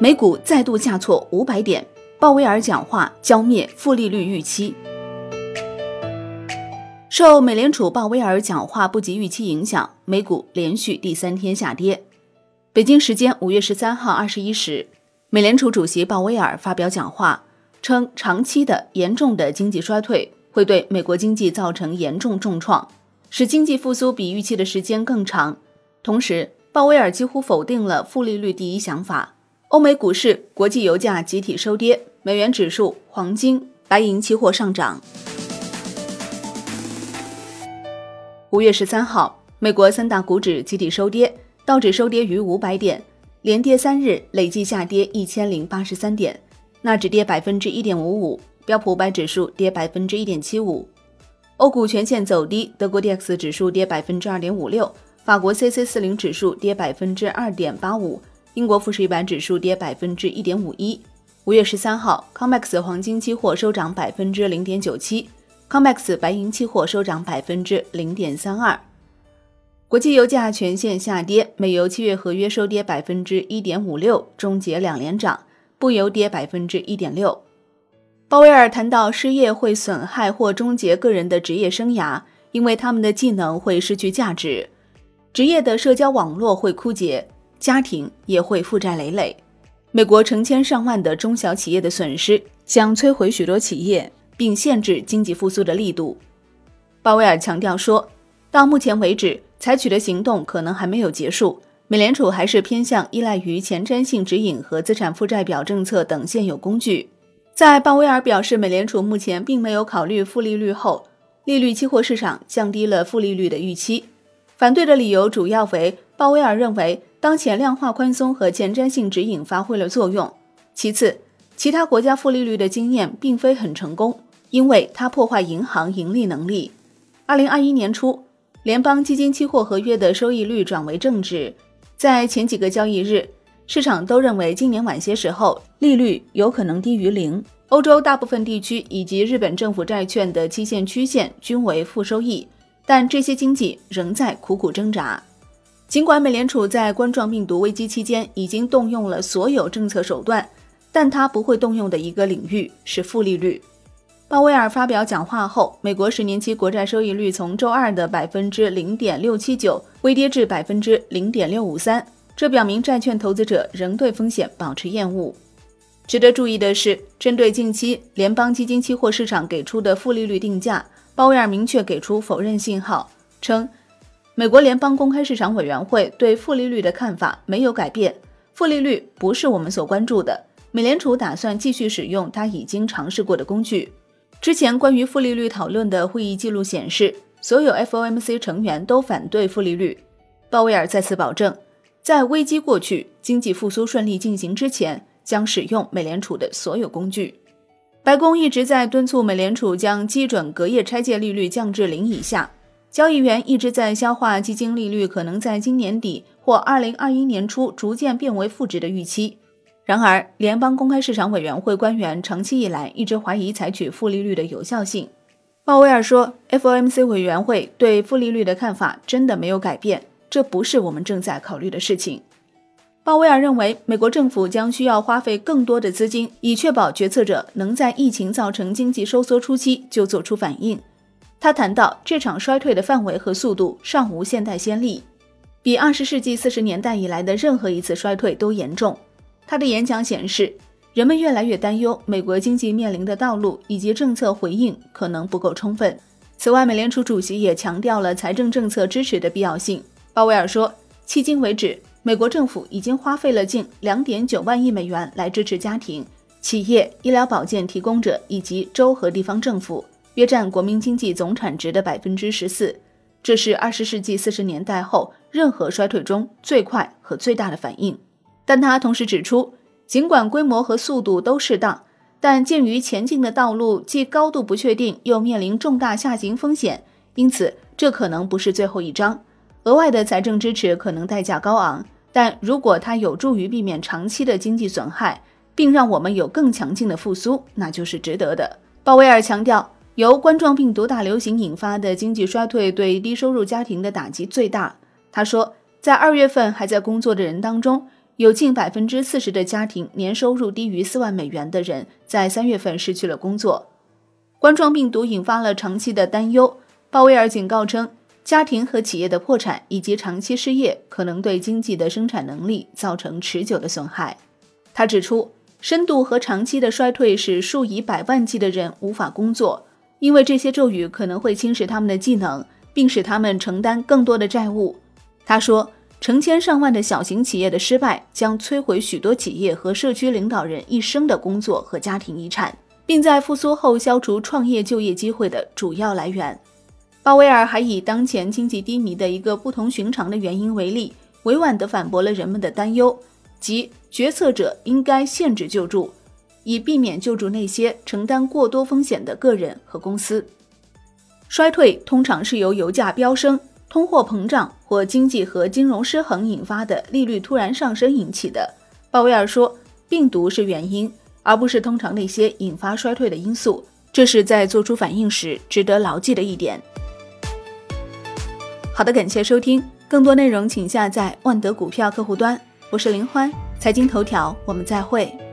美股再度下挫五百点，鲍威尔讲话浇灭负利率预期。受美联储鲍威尔讲话不及预期影响，美股连续第三天下跌。北京时间五月十三号二十一时，美联储主席鲍威尔发表讲话，称长期的严重的经济衰退会对美国经济造成严重重创，使经济复苏比预期的时间更长。同时，鲍威尔几乎否定了负利率第一想法。欧美股市、国际油价集体收跌，美元指数、黄金、白银期货上涨。五月十三号，美国三大股指集体收跌，道指收跌逾五百点，连跌三日，累计下跌一千零八十三点；纳指跌百分之一点五五，标普五百指数跌百分之一点七五。欧股全线走低，德国 D X 指数跌百分之二点五六，法国 C C 四零指数跌百分之二点八五。英国富时一百指数跌百分之一点五一。五月十三号，COMEX 黄金期货收涨百分之零点九七，COMEX 白银期货收涨百分之零点三二。国际油价全线下跌，美油七月合约收跌百分之一点五六，终结两连涨，布油跌百分之一点六。鲍威尔谈到，失业会损害或终结个人的职业生涯，因为他们的技能会失去价值，职业的社交网络会枯竭。家庭也会负债累累，美国成千上万的中小企业的损失将摧毁许多企业，并限制经济复苏的力度。鲍威尔强调说，到目前为止，采取的行动可能还没有结束。美联储还是偏向依赖于前瞻性指引和资产负债表政策等现有工具。在鲍威尔表示美联储目前并没有考虑负利率后，利率期货市场降低了负利率的预期。反对的理由主要为鲍威尔认为。当前量化宽松和前瞻性指引发挥了作用。其次，其他国家负利率的经验并非很成功，因为它破坏银行盈利能力。二零二一年初，联邦基金期货合约的收益率转为正值，在前几个交易日，市场都认为今年晚些时候利率有可能低于零。欧洲大部分地区以及日本政府债券的期限曲线均为负收益，但这些经济仍在苦苦挣扎。尽管美联储在冠状病毒危机期间已经动用了所有政策手段，但它不会动用的一个领域是负利率。鲍威尔发表讲话后，美国十年期国债收益率从周二的百分之零点六七九微跌至百分之零点六五三，这表明债券投资者仍对风险保持厌恶。值得注意的是，针对近期联邦基金期货市场给出的负利率定价，鲍威尔明确给出否认信号，称。美国联邦公开市场委员会对负利率的看法没有改变，负利率不是我们所关注的。美联储打算继续使用它已经尝试过的工具。之前关于负利率讨论的会议记录显示，所有 FOMC 成员都反对负利率。鲍威尔再次保证，在危机过去、经济复苏顺利进行之前，将使用美联储的所有工具。白宫一直在敦促美联储将基准隔夜拆借利率降至零以下。交易员一直在消化基金利率可能在今年底或二零二一年初逐渐变为负值的预期。然而，联邦公开市场委员会官员长期以来一直怀疑采取负利率的有效性。鲍威尔说：“FOMC 委员会对负利率的看法真的没有改变，这不是我们正在考虑的事情。”鲍威尔认为，美国政府将需要花费更多的资金，以确保决策者能在疫情造成经济收缩初期就做出反应。他谈到，这场衰退的范围和速度尚无现代先例，比二十世纪四十年代以来的任何一次衰退都严重。他的演讲显示，人们越来越担忧美国经济面临的道路以及政策回应可能不够充分。此外，美联储主席也强调了财政政策支持的必要性。鲍威尔说，迄今为止，美国政府已经花费了近两点九万亿美元来支持家庭、企业、医疗保健提供者以及州和地方政府。约占国民经济总产值的百分之十四，这是二十世纪四十年代后任何衰退中最快和最大的反应。但他同时指出，尽管规模和速度都适当，但鉴于前进的道路既高度不确定，又面临重大下行风险，因此这可能不是最后一章。额外的财政支持可能代价高昂，但如果它有助于避免长期的经济损害，并让我们有更强劲的复苏，那就是值得的。鲍威尔强调。由冠状病毒大流行引发的经济衰退对低收入家庭的打击最大。他说，在二月份还在工作的人当中，有近百分之四十的家庭年收入低于四万美元的人在三月份失去了工作。冠状病毒引发了长期的担忧。鲍威尔警告称，家庭和企业的破产以及长期失业可能对经济的生产能力造成持久的损害。他指出，深度和长期的衰退使数以百万计的人无法工作，因为这些咒语可能会侵蚀他们的技能，并使他们承担更多的债务。他说。成千上万的小型企业的失败将摧毁许多企业和社区领导人一生的工作和家庭遗产，并在复苏后消除创业就业机会的主要来源。鲍威尔还以当前经济低迷的一个不同寻常的原因为例，委婉地反驳了人们的担忧，即决策者应该限制救助，以避免救助那些承担过多风险的个人和公司。衰退通常是由油价飙升。通货膨胀或经济和金融失衡引发的利率突然上升引起的，鲍威尔说，病毒是原因，而不是通常那些引发衰退的因素。这是在做出反应时值得牢记的一点。好的，感谢收听，更多内容请下载万德股票客户端。我是林欢，财经头条，我们再会。